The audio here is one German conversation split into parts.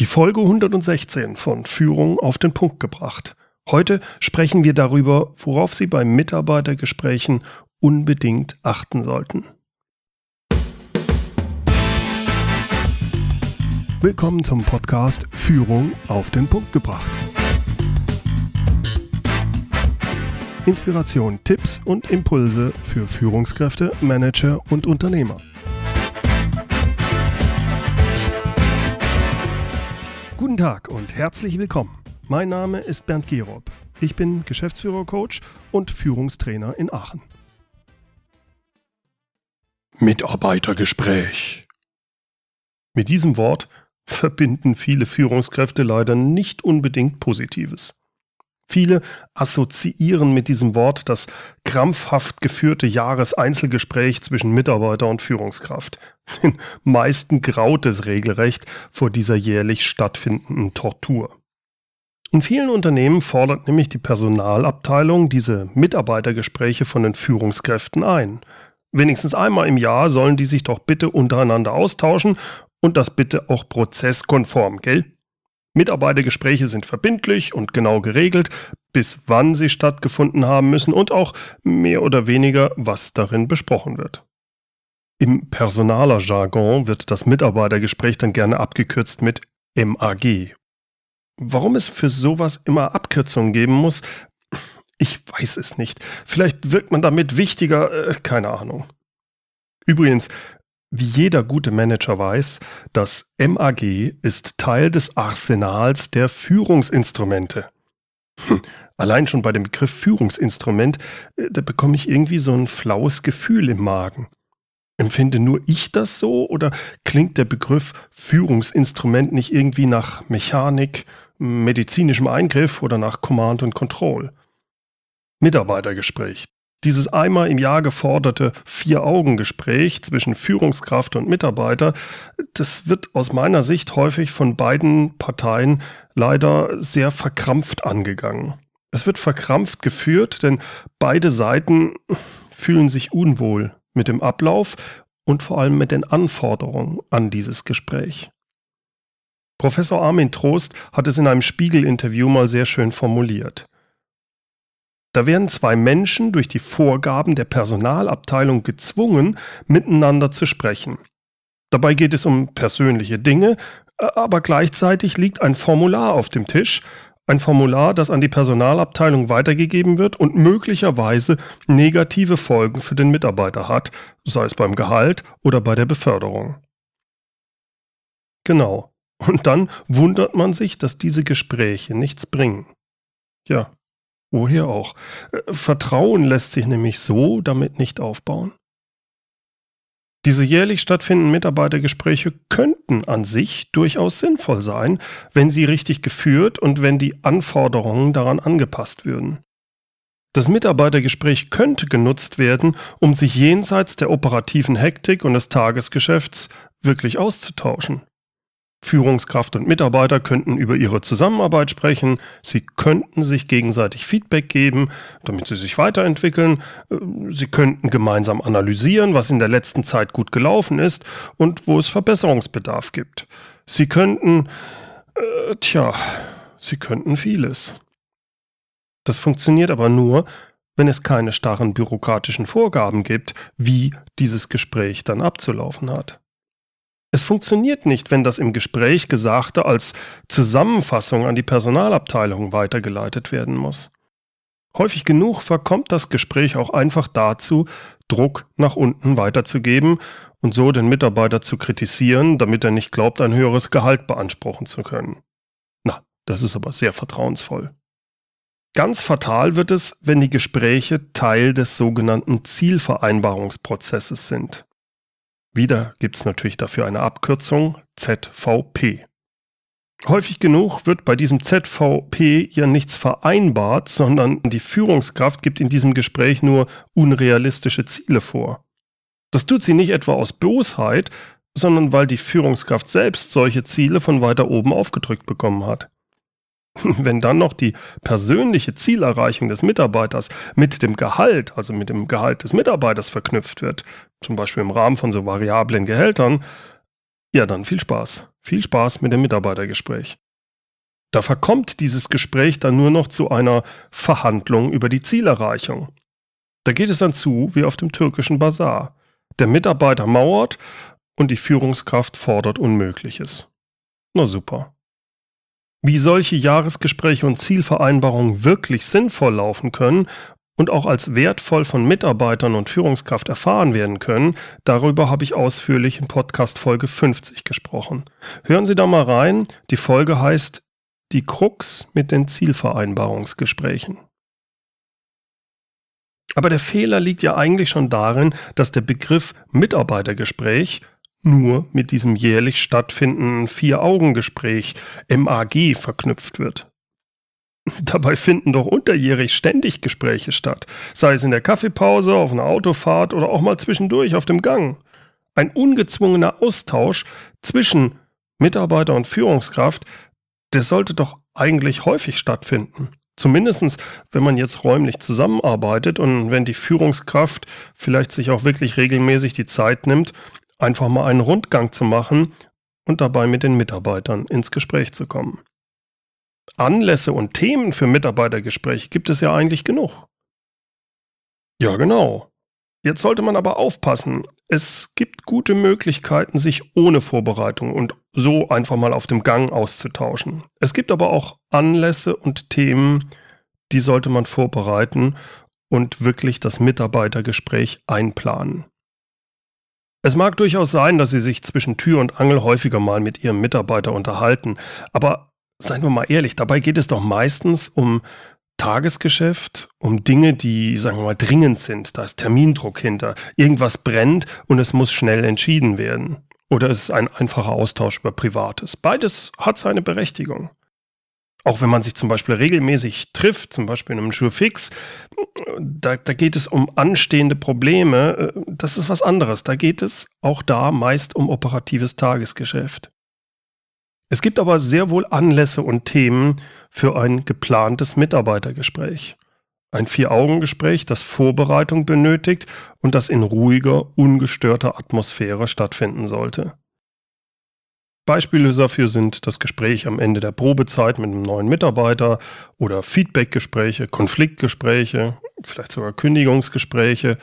Die Folge 116 von Führung auf den Punkt gebracht. Heute sprechen wir darüber, worauf Sie bei Mitarbeitergesprächen unbedingt achten sollten. Willkommen zum Podcast Führung auf den Punkt gebracht. Inspiration, Tipps und Impulse für Führungskräfte, Manager und Unternehmer. Guten Tag und herzlich willkommen. Mein Name ist Bernd Gerob. Ich bin Geschäftsführer-Coach und Führungstrainer in Aachen. Mitarbeitergespräch. Mit diesem Wort verbinden viele Führungskräfte leider nicht unbedingt Positives. Viele assoziieren mit diesem Wort das krampfhaft geführte Jahreseinzelgespräch zwischen Mitarbeiter und Führungskraft. Den meisten graut es regelrecht vor dieser jährlich stattfindenden Tortur. In vielen Unternehmen fordert nämlich die Personalabteilung diese Mitarbeitergespräche von den Führungskräften ein. Wenigstens einmal im Jahr sollen die sich doch bitte untereinander austauschen und das bitte auch prozesskonform, gell? Mitarbeitergespräche sind verbindlich und genau geregelt, bis wann sie stattgefunden haben müssen und auch mehr oder weniger, was darin besprochen wird. Im Personaler-Jargon wird das Mitarbeitergespräch dann gerne abgekürzt mit MAG. Warum es für sowas immer Abkürzungen geben muss, ich weiß es nicht. Vielleicht wirkt man damit wichtiger, äh, keine Ahnung. Übrigens, wie jeder gute Manager weiß, das MAG ist Teil des Arsenals der Führungsinstrumente. Hm, allein schon bei dem Begriff Führungsinstrument, äh, da bekomme ich irgendwie so ein flaues Gefühl im Magen. Empfinde nur ich das so oder klingt der Begriff Führungsinstrument nicht irgendwie nach Mechanik, medizinischem Eingriff oder nach Command und Control? Mitarbeitergespräch. Dieses einmal im Jahr geforderte Vier-Augen-Gespräch zwischen Führungskraft und Mitarbeiter, das wird aus meiner Sicht häufig von beiden Parteien leider sehr verkrampft angegangen. Es wird verkrampft geführt, denn beide Seiten fühlen sich unwohl mit dem Ablauf und vor allem mit den Anforderungen an dieses Gespräch. Professor Armin Trost hat es in einem Spiegel-Interview mal sehr schön formuliert. Da werden zwei Menschen durch die Vorgaben der Personalabteilung gezwungen, miteinander zu sprechen. Dabei geht es um persönliche Dinge, aber gleichzeitig liegt ein Formular auf dem Tisch, ein Formular, das an die Personalabteilung weitergegeben wird und möglicherweise negative Folgen für den Mitarbeiter hat, sei es beim Gehalt oder bei der Beförderung. Genau. Und dann wundert man sich, dass diese Gespräche nichts bringen. Ja, Woher auch? Äh, Vertrauen lässt sich nämlich so damit nicht aufbauen. Diese jährlich stattfindenden Mitarbeitergespräche könnten an sich durchaus sinnvoll sein, wenn sie richtig geführt und wenn die Anforderungen daran angepasst würden. Das Mitarbeitergespräch könnte genutzt werden, um sich jenseits der operativen Hektik und des Tagesgeschäfts wirklich auszutauschen. Führungskraft und Mitarbeiter könnten über ihre Zusammenarbeit sprechen, sie könnten sich gegenseitig Feedback geben, damit sie sich weiterentwickeln, äh, sie könnten gemeinsam analysieren, was in der letzten Zeit gut gelaufen ist und wo es Verbesserungsbedarf gibt. Sie könnten, äh, tja, sie könnten vieles. Das funktioniert aber nur, wenn es keine starren bürokratischen Vorgaben gibt, wie dieses Gespräch dann abzulaufen hat. Es funktioniert nicht, wenn das im Gespräch Gesagte als Zusammenfassung an die Personalabteilung weitergeleitet werden muss. Häufig genug verkommt das Gespräch auch einfach dazu, Druck nach unten weiterzugeben und so den Mitarbeiter zu kritisieren, damit er nicht glaubt, ein höheres Gehalt beanspruchen zu können. Na, das ist aber sehr vertrauensvoll. Ganz fatal wird es, wenn die Gespräche Teil des sogenannten Zielvereinbarungsprozesses sind. Wieder gibt es natürlich dafür eine Abkürzung ZVP. Häufig genug wird bei diesem ZVP ja nichts vereinbart, sondern die Führungskraft gibt in diesem Gespräch nur unrealistische Ziele vor. Das tut sie nicht etwa aus Bosheit, sondern weil die Führungskraft selbst solche Ziele von weiter oben aufgedrückt bekommen hat. Wenn dann noch die persönliche Zielerreichung des Mitarbeiters mit dem Gehalt, also mit dem Gehalt des Mitarbeiters verknüpft wird, zum Beispiel im Rahmen von so variablen Gehältern, Ja, dann viel Spaß. Viel Spaß mit dem Mitarbeitergespräch. Da verkommt dieses Gespräch dann nur noch zu einer Verhandlung über die Zielerreichung. Da geht es dann zu wie auf dem türkischen Bazar. Der Mitarbeiter mauert und die Führungskraft fordert Unmögliches. Na super. Wie solche Jahresgespräche und Zielvereinbarungen wirklich sinnvoll laufen können und auch als wertvoll von Mitarbeitern und Führungskraft erfahren werden können, darüber habe ich ausführlich in Podcast Folge 50 gesprochen. Hören Sie da mal rein. Die Folge heißt Die Krux mit den Zielvereinbarungsgesprächen. Aber der Fehler liegt ja eigentlich schon darin, dass der Begriff Mitarbeitergespräch nur mit diesem jährlich stattfindenden Vier-Augen-Gespräch MAG verknüpft wird. Dabei finden doch unterjährig ständig Gespräche statt, sei es in der Kaffeepause, auf einer Autofahrt oder auch mal zwischendurch auf dem Gang. Ein ungezwungener Austausch zwischen Mitarbeiter und Führungskraft, der sollte doch eigentlich häufig stattfinden. Zumindest, wenn man jetzt räumlich zusammenarbeitet und wenn die Führungskraft vielleicht sich auch wirklich regelmäßig die Zeit nimmt, einfach mal einen Rundgang zu machen und dabei mit den Mitarbeitern ins Gespräch zu kommen. Anlässe und Themen für Mitarbeitergespräche gibt es ja eigentlich genug. Ja, genau. Jetzt sollte man aber aufpassen. Es gibt gute Möglichkeiten, sich ohne Vorbereitung und so einfach mal auf dem Gang auszutauschen. Es gibt aber auch Anlässe und Themen, die sollte man vorbereiten und wirklich das Mitarbeitergespräch einplanen. Es mag durchaus sein, dass Sie sich zwischen Tür und Angel häufiger mal mit Ihrem Mitarbeiter unterhalten, aber seien wir mal ehrlich, dabei geht es doch meistens um Tagesgeschäft, um Dinge, die, sagen wir mal, dringend sind. Da ist Termindruck hinter. Irgendwas brennt und es muss schnell entschieden werden. Oder es ist ein einfacher Austausch über Privates. Beides hat seine Berechtigung. Auch wenn man sich zum Beispiel regelmäßig trifft, zum Beispiel in einem Jurfix, da, da geht es um anstehende Probleme. Das ist was anderes. Da geht es auch da meist um operatives Tagesgeschäft. Es gibt aber sehr wohl Anlässe und Themen für ein geplantes Mitarbeitergespräch. Ein Vier-Augen-Gespräch, das Vorbereitung benötigt und das in ruhiger, ungestörter Atmosphäre stattfinden sollte. Beispiele dafür sind das Gespräch am Ende der Probezeit mit einem neuen Mitarbeiter oder Feedbackgespräche, Konfliktgespräche, vielleicht sogar Kündigungsgespräche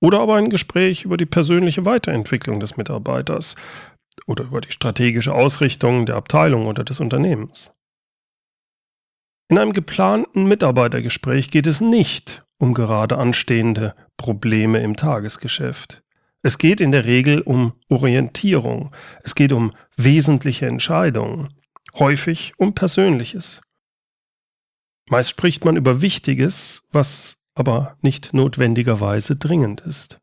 oder aber ein Gespräch über die persönliche Weiterentwicklung des Mitarbeiters, oder über die strategische Ausrichtung der Abteilung oder des Unternehmens. In einem geplanten Mitarbeitergespräch geht es nicht um gerade anstehende Probleme im Tagesgeschäft. Es geht in der Regel um Orientierung, es geht um wesentliche Entscheidungen, häufig um Persönliches. Meist spricht man über Wichtiges, was aber nicht notwendigerweise dringend ist.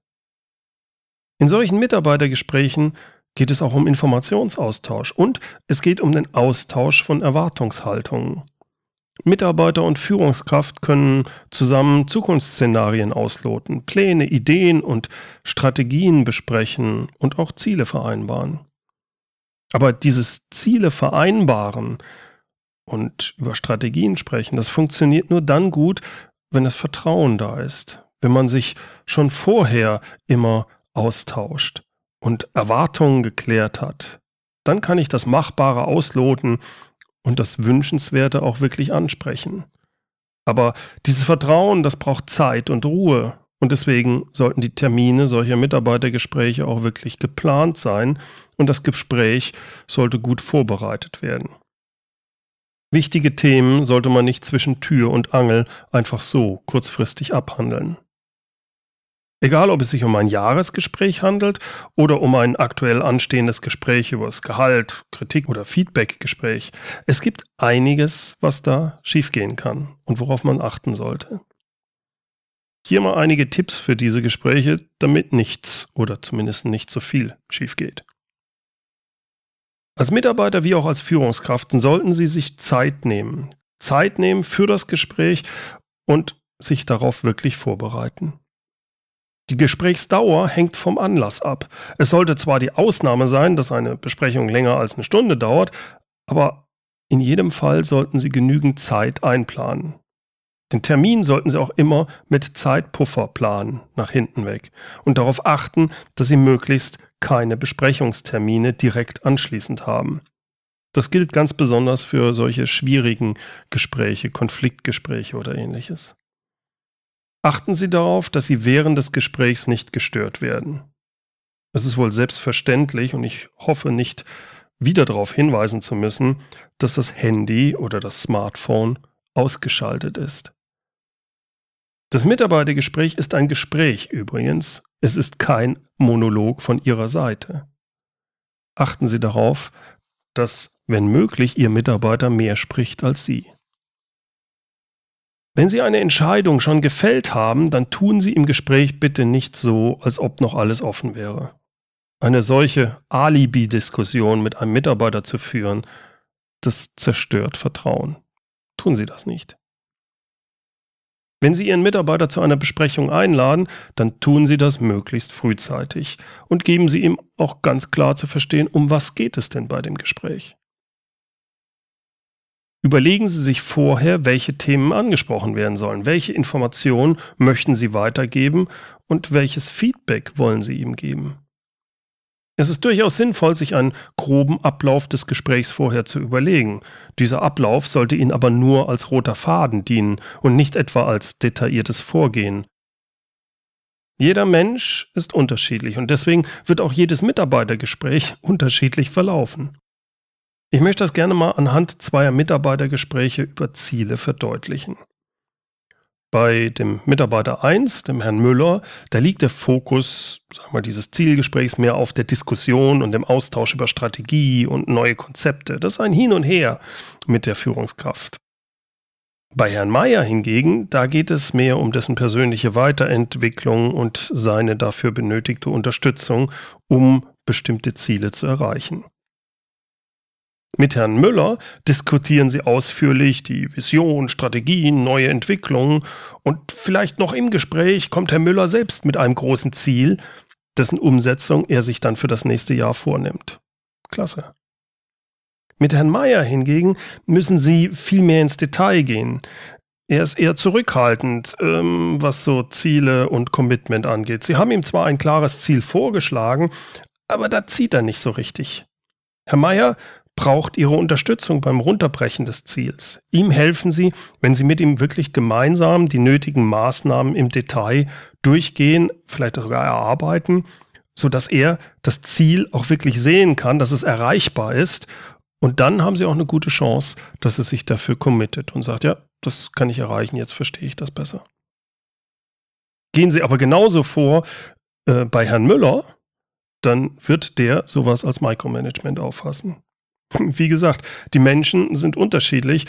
In solchen Mitarbeitergesprächen geht es auch um Informationsaustausch und es geht um den Austausch von Erwartungshaltungen. Mitarbeiter und Führungskraft können zusammen Zukunftsszenarien ausloten, Pläne, Ideen und Strategien besprechen und auch Ziele vereinbaren. Aber dieses Ziele vereinbaren und über Strategien sprechen, das funktioniert nur dann gut, wenn das Vertrauen da ist, wenn man sich schon vorher immer austauscht und Erwartungen geklärt hat, dann kann ich das Machbare ausloten und das Wünschenswerte auch wirklich ansprechen. Aber dieses Vertrauen, das braucht Zeit und Ruhe. Und deswegen sollten die Termine solcher Mitarbeitergespräche auch wirklich geplant sein und das Gespräch sollte gut vorbereitet werden. Wichtige Themen sollte man nicht zwischen Tür und Angel einfach so kurzfristig abhandeln. Egal, ob es sich um ein Jahresgespräch handelt oder um ein aktuell anstehendes Gespräch über das Gehalt, Kritik oder Feedbackgespräch. Es gibt einiges, was da schiefgehen kann und worauf man achten sollte. Hier mal einige Tipps für diese Gespräche, damit nichts oder zumindest nicht so viel schief geht. Als Mitarbeiter wie auch als Führungskraften sollten Sie sich Zeit nehmen. Zeit nehmen für das Gespräch und sich darauf wirklich vorbereiten. Die Gesprächsdauer hängt vom Anlass ab. Es sollte zwar die Ausnahme sein, dass eine Besprechung länger als eine Stunde dauert, aber in jedem Fall sollten Sie genügend Zeit einplanen. Den Termin sollten Sie auch immer mit Zeitpuffer planen, nach hinten weg, und darauf achten, dass Sie möglichst keine Besprechungstermine direkt anschließend haben. Das gilt ganz besonders für solche schwierigen Gespräche, Konfliktgespräche oder ähnliches. Achten Sie darauf, dass Sie während des Gesprächs nicht gestört werden. Es ist wohl selbstverständlich und ich hoffe nicht wieder darauf hinweisen zu müssen, dass das Handy oder das Smartphone ausgeschaltet ist. Das Mitarbeitergespräch ist ein Gespräch übrigens. Es ist kein Monolog von Ihrer Seite. Achten Sie darauf, dass, wenn möglich, Ihr Mitarbeiter mehr spricht als Sie. Wenn Sie eine Entscheidung schon gefällt haben, dann tun Sie im Gespräch bitte nicht so, als ob noch alles offen wäre. Eine solche Alibi-Diskussion mit einem Mitarbeiter zu führen, das zerstört Vertrauen. Tun Sie das nicht. Wenn Sie Ihren Mitarbeiter zu einer Besprechung einladen, dann tun Sie das möglichst frühzeitig und geben Sie ihm auch ganz klar zu verstehen, um was geht es denn bei dem Gespräch. Überlegen Sie sich vorher, welche Themen angesprochen werden sollen, welche Informationen möchten Sie weitergeben und welches Feedback wollen Sie ihm geben. Es ist durchaus sinnvoll, sich einen groben Ablauf des Gesprächs vorher zu überlegen. Dieser Ablauf sollte Ihnen aber nur als roter Faden dienen und nicht etwa als detailliertes Vorgehen. Jeder Mensch ist unterschiedlich und deswegen wird auch jedes Mitarbeitergespräch unterschiedlich verlaufen. Ich möchte das gerne mal anhand zweier Mitarbeitergespräche über Ziele verdeutlichen. Bei dem Mitarbeiter 1, dem Herrn Müller, da liegt der Fokus sagen wir, dieses Zielgesprächs mehr auf der Diskussion und dem Austausch über Strategie und neue Konzepte. Das ist ein Hin und Her mit der Führungskraft. Bei Herrn Meyer hingegen, da geht es mehr um dessen persönliche Weiterentwicklung und seine dafür benötigte Unterstützung, um bestimmte Ziele zu erreichen. Mit Herrn Müller diskutieren sie ausführlich die Vision, Strategien, neue Entwicklungen und vielleicht noch im Gespräch kommt Herr Müller selbst mit einem großen Ziel, dessen Umsetzung er sich dann für das nächste Jahr vornimmt. Klasse. Mit Herrn Meyer hingegen müssen Sie viel mehr ins Detail gehen. Er ist eher zurückhaltend, ähm, was so Ziele und Commitment angeht. Sie haben ihm zwar ein klares Ziel vorgeschlagen, aber da zieht er nicht so richtig. Herr Meyer braucht ihre Unterstützung beim Runterbrechen des Ziels. Ihm helfen sie, wenn sie mit ihm wirklich gemeinsam die nötigen Maßnahmen im Detail durchgehen, vielleicht sogar erarbeiten, sodass er das Ziel auch wirklich sehen kann, dass es erreichbar ist. Und dann haben sie auch eine gute Chance, dass er sich dafür committet und sagt, ja, das kann ich erreichen, jetzt verstehe ich das besser. Gehen Sie aber genauso vor äh, bei Herrn Müller, dann wird der sowas als Micromanagement auffassen. Wie gesagt, die Menschen sind unterschiedlich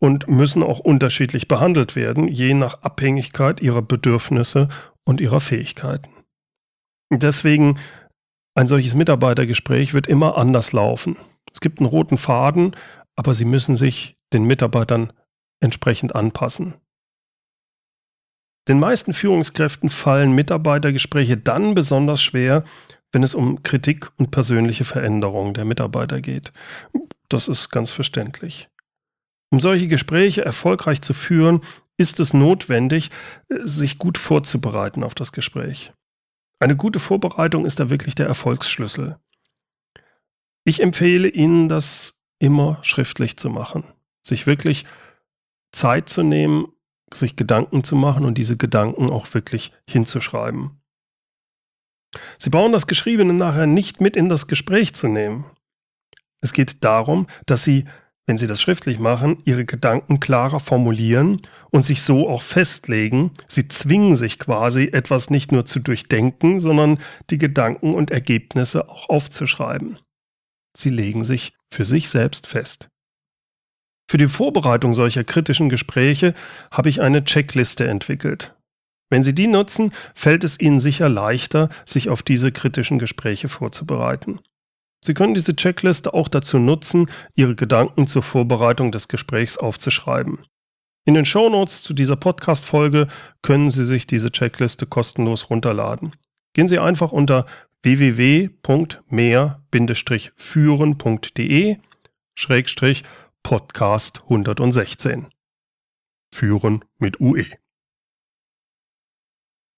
und müssen auch unterschiedlich behandelt werden, je nach Abhängigkeit ihrer Bedürfnisse und ihrer Fähigkeiten. Deswegen, ein solches Mitarbeitergespräch wird immer anders laufen. Es gibt einen roten Faden, aber sie müssen sich den Mitarbeitern entsprechend anpassen. Den meisten Führungskräften fallen Mitarbeitergespräche dann besonders schwer, wenn es um Kritik und persönliche Veränderungen der Mitarbeiter geht. Das ist ganz verständlich. Um solche Gespräche erfolgreich zu führen, ist es notwendig, sich gut vorzubereiten auf das Gespräch. Eine gute Vorbereitung ist da wirklich der Erfolgsschlüssel. Ich empfehle Ihnen, das immer schriftlich zu machen. Sich wirklich Zeit zu nehmen, sich Gedanken zu machen und diese Gedanken auch wirklich hinzuschreiben. Sie brauchen das Geschriebene nachher nicht mit in das Gespräch zu nehmen. Es geht darum, dass Sie, wenn Sie das schriftlich machen, Ihre Gedanken klarer formulieren und sich so auch festlegen. Sie zwingen sich quasi, etwas nicht nur zu durchdenken, sondern die Gedanken und Ergebnisse auch aufzuschreiben. Sie legen sich für sich selbst fest. Für die Vorbereitung solcher kritischen Gespräche habe ich eine Checkliste entwickelt. Wenn Sie die nutzen, fällt es Ihnen sicher leichter, sich auf diese kritischen Gespräche vorzubereiten. Sie können diese Checkliste auch dazu nutzen, Ihre Gedanken zur Vorbereitung des Gesprächs aufzuschreiben. In den Shownotes zu dieser Podcast-Folge können Sie sich diese Checkliste kostenlos runterladen. Gehen Sie einfach unter www.mehr-führen.de Podcast 116. Führen mit UE.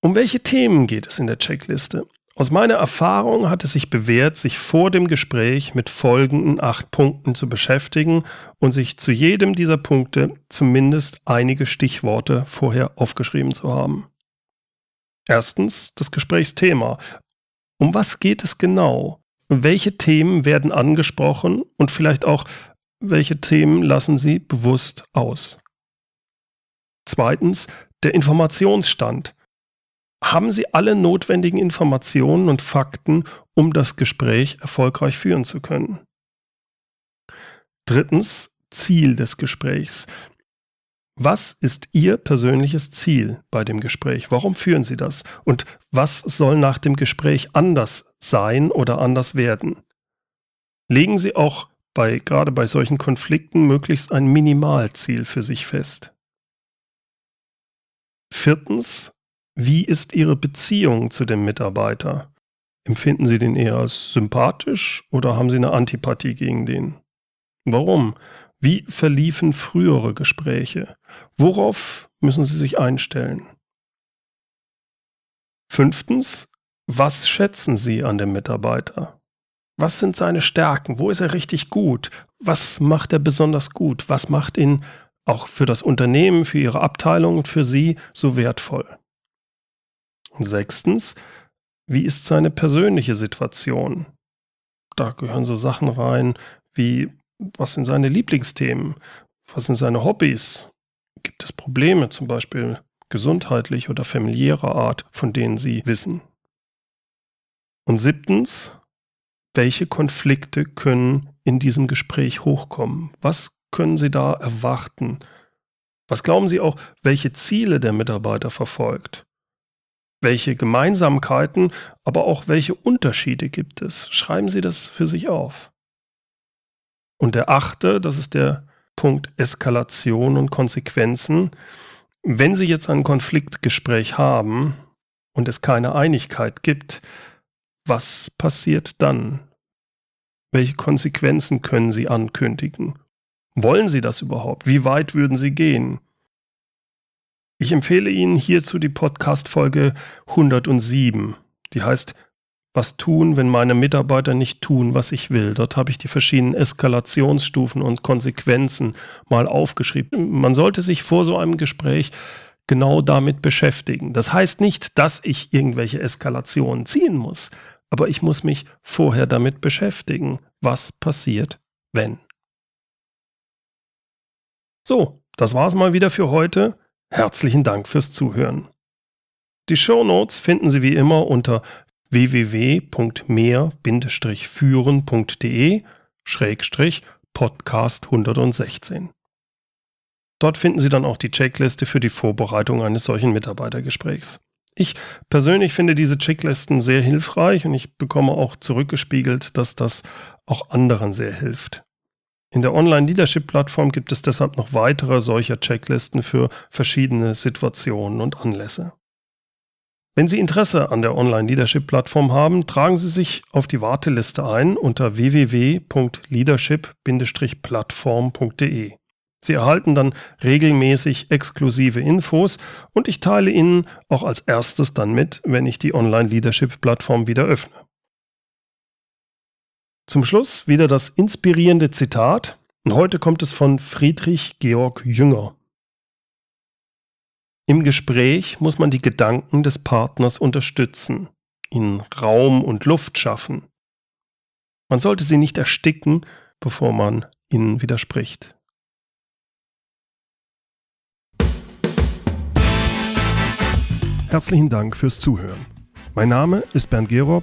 Um welche Themen geht es in der Checkliste? Aus meiner Erfahrung hat es sich bewährt, sich vor dem Gespräch mit folgenden acht Punkten zu beschäftigen und sich zu jedem dieser Punkte zumindest einige Stichworte vorher aufgeschrieben zu haben. Erstens das Gesprächsthema. Um was geht es genau? Welche Themen werden angesprochen und vielleicht auch, welche Themen lassen Sie bewusst aus? Zweitens der Informationsstand. Haben Sie alle notwendigen Informationen und Fakten, um das Gespräch erfolgreich führen zu können? Drittens, Ziel des Gesprächs. Was ist Ihr persönliches Ziel bei dem Gespräch? Warum führen Sie das? Und was soll nach dem Gespräch anders sein oder anders werden? Legen Sie auch bei, gerade bei solchen Konflikten möglichst ein Minimalziel für sich fest. Viertens, wie ist Ihre Beziehung zu dem Mitarbeiter? Empfinden Sie den eher als sympathisch oder haben Sie eine Antipathie gegen den? Warum? Wie verliefen frühere Gespräche? Worauf müssen Sie sich einstellen? Fünftens, was schätzen Sie an dem Mitarbeiter? Was sind seine Stärken? Wo ist er richtig gut? Was macht er besonders gut? Was macht ihn auch für das Unternehmen, für Ihre Abteilung und für Sie so wertvoll? Sechstens, wie ist seine persönliche Situation? Da gehören so Sachen rein wie, was sind seine Lieblingsthemen? Was sind seine Hobbys? Gibt es Probleme, zum Beispiel gesundheitlich oder familiärer Art, von denen Sie wissen? Und siebtens, welche Konflikte können in diesem Gespräch hochkommen? Was können Sie da erwarten? Was glauben Sie auch, welche Ziele der Mitarbeiter verfolgt? Welche Gemeinsamkeiten, aber auch welche Unterschiede gibt es? Schreiben Sie das für sich auf. Und der achte, das ist der Punkt Eskalation und Konsequenzen. Wenn Sie jetzt ein Konfliktgespräch haben und es keine Einigkeit gibt, was passiert dann? Welche Konsequenzen können Sie ankündigen? Wollen Sie das überhaupt? Wie weit würden Sie gehen? Ich empfehle Ihnen hierzu die Podcast-Folge 107. Die heißt Was tun, wenn meine Mitarbeiter nicht tun, was ich will? Dort habe ich die verschiedenen Eskalationsstufen und Konsequenzen mal aufgeschrieben. Man sollte sich vor so einem Gespräch genau damit beschäftigen. Das heißt nicht, dass ich irgendwelche Eskalationen ziehen muss, aber ich muss mich vorher damit beschäftigen, was passiert, wenn. So, das war's mal wieder für heute. Herzlichen Dank fürs Zuhören. Die Show Notes finden Sie wie immer unter www.mehr-führen.de Podcast 116. Dort finden Sie dann auch die Checkliste für die Vorbereitung eines solchen Mitarbeitergesprächs. Ich persönlich finde diese Checklisten sehr hilfreich und ich bekomme auch zurückgespiegelt, dass das auch anderen sehr hilft. In der Online-Leadership-Plattform gibt es deshalb noch weitere solcher Checklisten für verschiedene Situationen und Anlässe. Wenn Sie Interesse an der Online-Leadership-Plattform haben, tragen Sie sich auf die Warteliste ein unter www.leadership-plattform.de. Sie erhalten dann regelmäßig exklusive Infos und ich teile Ihnen auch als erstes dann mit, wenn ich die Online-Leadership-Plattform wieder öffne. Zum Schluss wieder das inspirierende Zitat. Und heute kommt es von Friedrich Georg Jünger. Im Gespräch muss man die Gedanken des Partners unterstützen, ihnen Raum und Luft schaffen. Man sollte sie nicht ersticken, bevor man ihnen widerspricht. Herzlichen Dank fürs Zuhören. Mein Name ist Bernd Gerob